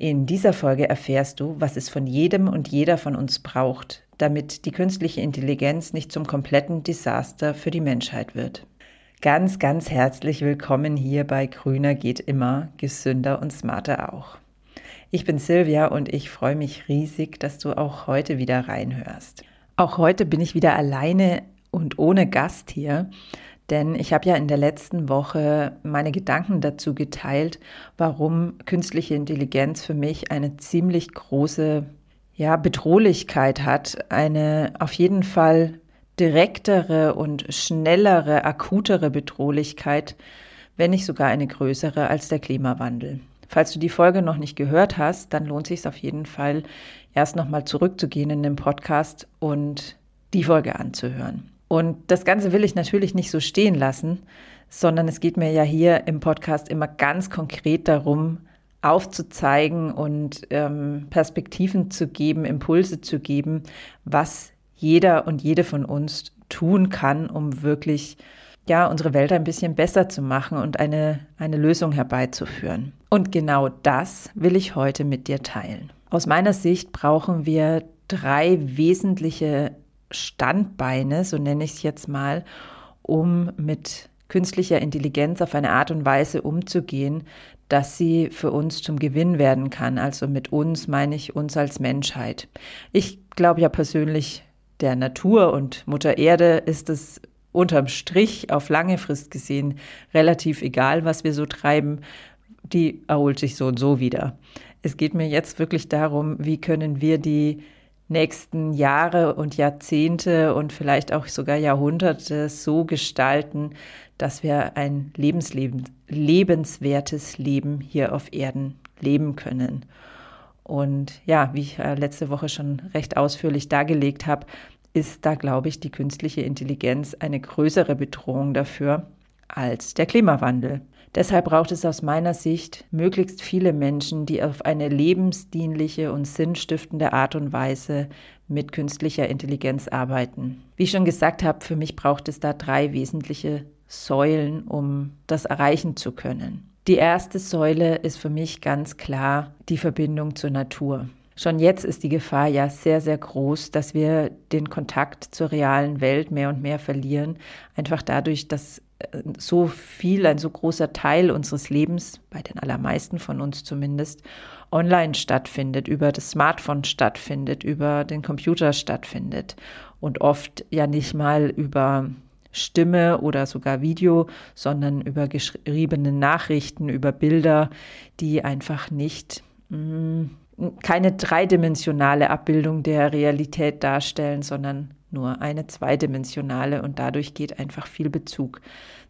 In dieser Folge erfährst du, was es von jedem und jeder von uns braucht, damit die künstliche Intelligenz nicht zum kompletten Desaster für die Menschheit wird. Ganz, ganz herzlich willkommen hier bei Grüner geht immer, gesünder und smarter auch. Ich bin Silvia und ich freue mich riesig, dass du auch heute wieder reinhörst. Auch heute bin ich wieder alleine und ohne Gast hier, denn ich habe ja in der letzten Woche meine Gedanken dazu geteilt, warum künstliche Intelligenz für mich eine ziemlich große ja, Bedrohlichkeit hat, eine auf jeden Fall direktere und schnellere, akutere Bedrohlichkeit, wenn nicht sogar eine größere als der Klimawandel. Falls du die Folge noch nicht gehört hast, dann lohnt sich auf jeden Fall, erst nochmal zurückzugehen in den Podcast und die Folge anzuhören. Und das Ganze will ich natürlich nicht so stehen lassen, sondern es geht mir ja hier im Podcast immer ganz konkret darum, aufzuzeigen und ähm, Perspektiven zu geben, Impulse zu geben, was jeder und jede von uns tun kann, um wirklich ja, unsere Welt ein bisschen besser zu machen und eine, eine Lösung herbeizuführen. Und genau das will ich heute mit dir teilen. Aus meiner Sicht brauchen wir drei wesentliche Standbeine, so nenne ich es jetzt mal, um mit künstlicher Intelligenz auf eine Art und Weise umzugehen, dass sie für uns zum Gewinn werden kann. Also mit uns meine ich uns als Menschheit. Ich glaube ja persönlich, der Natur und Mutter Erde ist es unterm Strich auf lange Frist gesehen relativ egal, was wir so treiben. Die erholt sich so und so wieder. Es geht mir jetzt wirklich darum, wie können wir die nächsten Jahre und Jahrzehnte und vielleicht auch sogar Jahrhunderte so gestalten, dass wir ein lebensleben, lebenswertes Leben hier auf Erden leben können. Und ja, wie ich äh, letzte Woche schon recht ausführlich dargelegt habe, ist da, glaube ich, die künstliche Intelligenz eine größere Bedrohung dafür als der Klimawandel. Deshalb braucht es aus meiner Sicht möglichst viele Menschen, die auf eine lebensdienliche und sinnstiftende Art und Weise mit künstlicher Intelligenz arbeiten. Wie ich schon gesagt habe, für mich braucht es da drei wesentliche Säulen, um das erreichen zu können. Die erste Säule ist für mich ganz klar die Verbindung zur Natur. Schon jetzt ist die Gefahr ja sehr, sehr groß, dass wir den Kontakt zur realen Welt mehr und mehr verlieren, einfach dadurch, dass so viel, ein so großer Teil unseres Lebens, bei den allermeisten von uns zumindest, online stattfindet, über das Smartphone stattfindet, über den Computer stattfindet und oft ja nicht mal über Stimme oder sogar Video, sondern über geschriebene Nachrichten, über Bilder, die einfach nicht mh, mm, keine dreidimensionale Abbildung der Realität darstellen, sondern nur eine zweidimensionale und dadurch geht einfach viel Bezug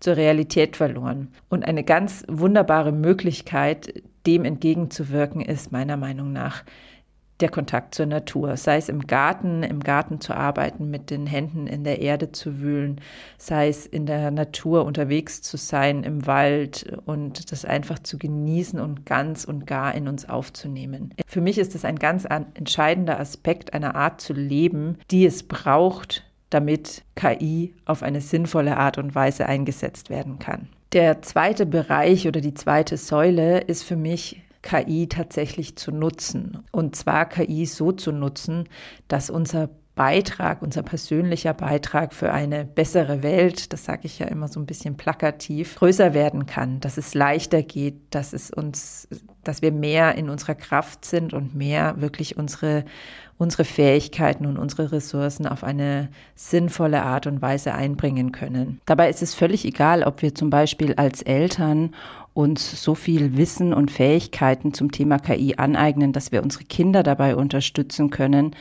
zur Realität verloren. Und eine ganz wunderbare Möglichkeit, dem entgegenzuwirken, ist meiner Meinung nach der Kontakt zur Natur, sei es im Garten, im Garten zu arbeiten, mit den Händen in der Erde zu wühlen, sei es in der Natur unterwegs zu sein, im Wald und das einfach zu genießen und ganz und gar in uns aufzunehmen. Für mich ist es ein ganz entscheidender Aspekt einer Art zu leben, die es braucht, damit KI auf eine sinnvolle Art und Weise eingesetzt werden kann. Der zweite Bereich oder die zweite Säule ist für mich KI tatsächlich zu nutzen. Und zwar KI so zu nutzen, dass unser Beitrag, unser persönlicher Beitrag für eine bessere Welt, das sage ich ja immer so ein bisschen plakativ, größer werden kann, dass es leichter geht, dass es uns, dass wir mehr in unserer Kraft sind und mehr wirklich unsere, unsere Fähigkeiten und unsere Ressourcen auf eine sinnvolle Art und Weise einbringen können. Dabei ist es völlig egal, ob wir zum Beispiel als Eltern uns so viel Wissen und Fähigkeiten zum Thema KI aneignen, dass wir unsere Kinder dabei unterstützen können,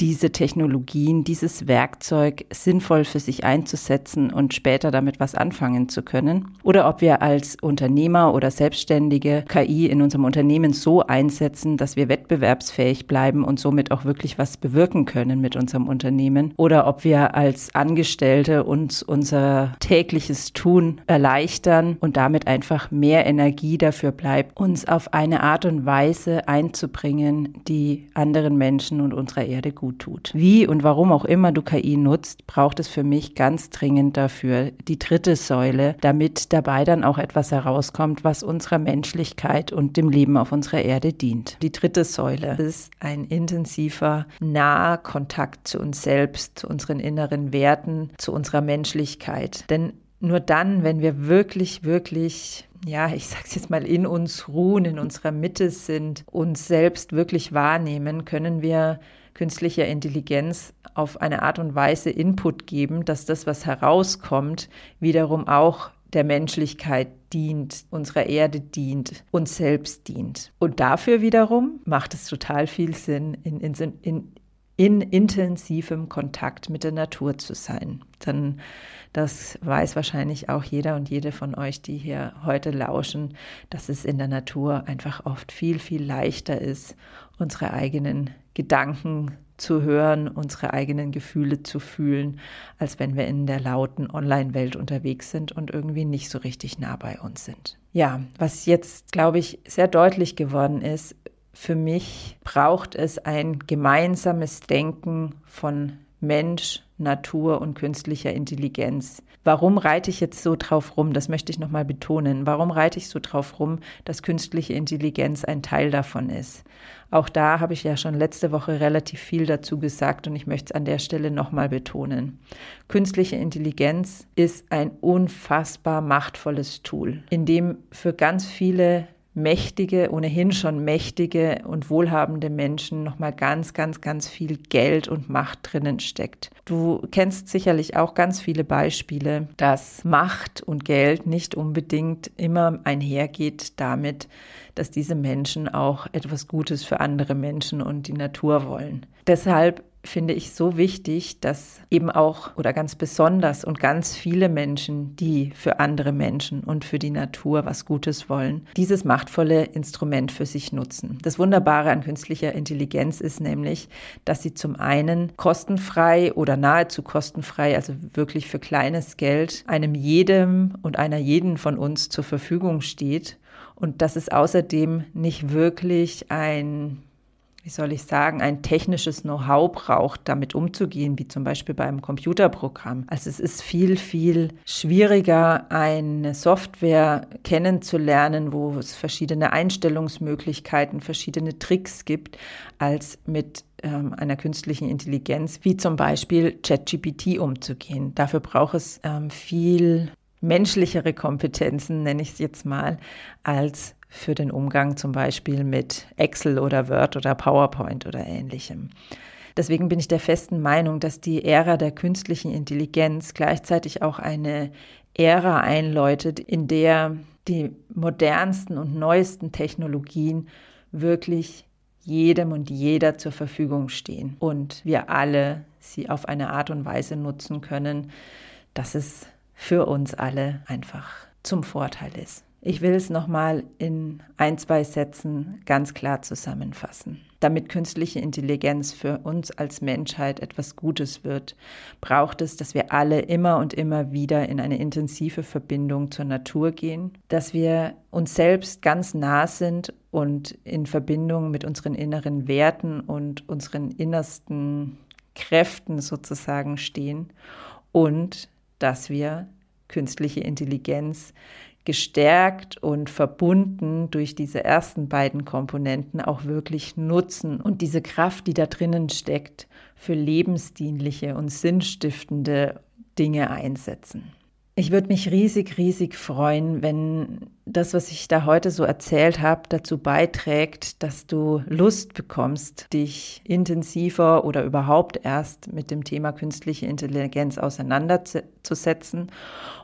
diese Technologien, dieses Werkzeug sinnvoll für sich einzusetzen und später damit was anfangen zu können. Oder ob wir als Unternehmer oder Selbstständige KI in unserem Unternehmen so einsetzen, dass wir wettbewerbsfähig bleiben und somit auch wirklich was bewirken können mit unserem Unternehmen. Oder ob wir als Angestellte uns unser tägliches Tun erleichtern und damit einfach mehr Energie dafür bleibt, uns auf eine Art und Weise einzubringen, die anderen Menschen und unserer Erde gut gut tut. Wie und warum auch immer du KI nutzt, braucht es für mich ganz dringend dafür die dritte Säule, damit dabei dann auch etwas herauskommt, was unserer Menschlichkeit und dem Leben auf unserer Erde dient. Die dritte Säule ist ein intensiver, naher Kontakt zu uns selbst, zu unseren inneren Werten, zu unserer Menschlichkeit. Denn nur dann, wenn wir wirklich, wirklich, ja, ich sag's jetzt mal, in uns ruhen, in unserer Mitte sind, uns selbst wirklich wahrnehmen, können wir künstlicher Intelligenz auf eine Art und Weise Input geben, dass das, was herauskommt, wiederum auch der Menschlichkeit dient, unserer Erde dient, uns selbst dient. Und dafür wiederum macht es total viel Sinn, in, in, in, in intensivem Kontakt mit der Natur zu sein. Dann, das weiß wahrscheinlich auch jeder und jede von euch, die hier heute lauschen, dass es in der Natur einfach oft viel, viel leichter ist, unsere eigenen Gedanken zu hören, unsere eigenen Gefühle zu fühlen, als wenn wir in der lauten Online-Welt unterwegs sind und irgendwie nicht so richtig nah bei uns sind. Ja, was jetzt, glaube ich, sehr deutlich geworden ist, für mich braucht es ein gemeinsames Denken von Mensch, Natur und künstlicher Intelligenz. Warum reite ich jetzt so drauf rum? Das möchte ich nochmal betonen. Warum reite ich so drauf rum, dass künstliche Intelligenz ein Teil davon ist? Auch da habe ich ja schon letzte Woche relativ viel dazu gesagt und ich möchte es an der Stelle nochmal betonen. Künstliche Intelligenz ist ein unfassbar machtvolles Tool, in dem für ganz viele mächtige, ohnehin schon mächtige und wohlhabende Menschen nochmal ganz, ganz, ganz viel Geld und Macht drinnen steckt. Du kennst sicherlich auch ganz viele Beispiele, dass Macht und Geld nicht unbedingt immer einhergeht damit, dass diese Menschen auch etwas Gutes für andere Menschen und die Natur wollen. Deshalb finde ich so wichtig, dass eben auch oder ganz besonders und ganz viele Menschen, die für andere Menschen und für die Natur was Gutes wollen, dieses machtvolle Instrument für sich nutzen. Das Wunderbare an künstlicher Intelligenz ist nämlich, dass sie zum einen kostenfrei oder nahezu kostenfrei, also wirklich für kleines Geld, einem jedem und einer jeden von uns zur Verfügung steht und dass es außerdem nicht wirklich ein wie soll ich sagen, ein technisches Know-how braucht, damit umzugehen, wie zum Beispiel beim Computerprogramm. Also es ist viel, viel schwieriger, eine Software kennenzulernen, wo es verschiedene Einstellungsmöglichkeiten, verschiedene Tricks gibt, als mit ähm, einer künstlichen Intelligenz, wie zum Beispiel ChatGPT umzugehen. Dafür braucht es ähm, viel menschlichere Kompetenzen, nenne ich es jetzt mal, als für den Umgang zum Beispiel mit Excel oder Word oder PowerPoint oder ähnlichem. Deswegen bin ich der festen Meinung, dass die Ära der künstlichen Intelligenz gleichzeitig auch eine Ära einläutet, in der die modernsten und neuesten Technologien wirklich jedem und jeder zur Verfügung stehen und wir alle sie auf eine Art und Weise nutzen können, dass es für uns alle einfach zum Vorteil ist. Ich will es nochmal in ein, zwei Sätzen ganz klar zusammenfassen. Damit künstliche Intelligenz für uns als Menschheit etwas Gutes wird, braucht es, dass wir alle immer und immer wieder in eine intensive Verbindung zur Natur gehen, dass wir uns selbst ganz nah sind und in Verbindung mit unseren inneren Werten und unseren innersten Kräften sozusagen stehen und dass wir künstliche Intelligenz gestärkt und verbunden durch diese ersten beiden Komponenten auch wirklich nutzen und diese Kraft, die da drinnen steckt, für lebensdienliche und sinnstiftende Dinge einsetzen. Ich würde mich riesig, riesig freuen, wenn das, was ich da heute so erzählt habe, dazu beiträgt, dass du Lust bekommst, dich intensiver oder überhaupt erst mit dem Thema künstliche Intelligenz auseinanderzusetzen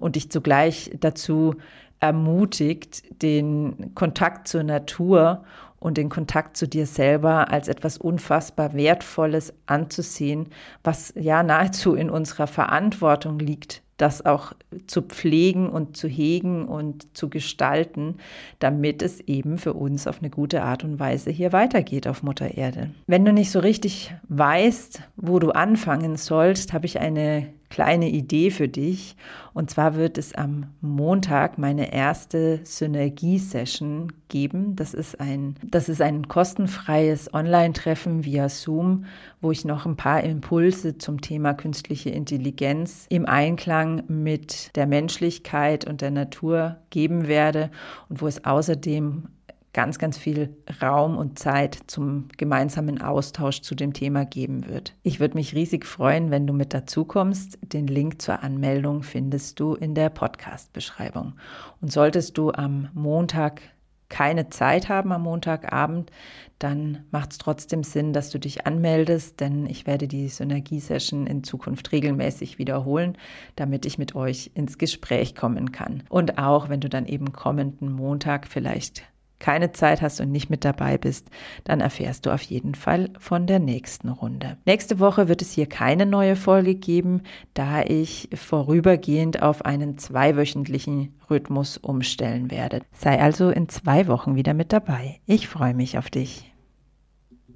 und dich zugleich dazu ermutigt, den Kontakt zur Natur und den Kontakt zu dir selber als etwas unfassbar Wertvolles anzusehen, was ja nahezu in unserer Verantwortung liegt, das auch zu pflegen und zu hegen und zu gestalten, damit es eben für uns auf eine gute Art und Weise hier weitergeht auf Mutter Erde. Wenn du nicht so richtig weißt, wo du anfangen sollst, habe ich eine kleine Idee für dich. Und zwar wird es am Montag meine erste Synergie-Session geben. Das ist ein, das ist ein kostenfreies Online-Treffen via Zoom, wo ich noch ein paar Impulse zum Thema künstliche Intelligenz im Einklang mit der Menschlichkeit und der Natur geben werde und wo es außerdem ganz, ganz viel Raum und Zeit zum gemeinsamen Austausch zu dem Thema geben wird. Ich würde mich riesig freuen, wenn du mit dazu kommst. Den Link zur Anmeldung findest du in der Podcast-Beschreibung. Und solltest du am Montag keine Zeit haben am Montagabend, dann macht es trotzdem Sinn, dass du dich anmeldest, denn ich werde die Synergie-Session in Zukunft regelmäßig wiederholen, damit ich mit euch ins Gespräch kommen kann. Und auch wenn du dann eben kommenden Montag vielleicht keine Zeit hast und nicht mit dabei bist, dann erfährst du auf jeden Fall von der nächsten Runde. Nächste Woche wird es hier keine neue Folge geben, da ich vorübergehend auf einen zweiwöchentlichen Rhythmus umstellen werde. Sei also in zwei Wochen wieder mit dabei. Ich freue mich auf dich.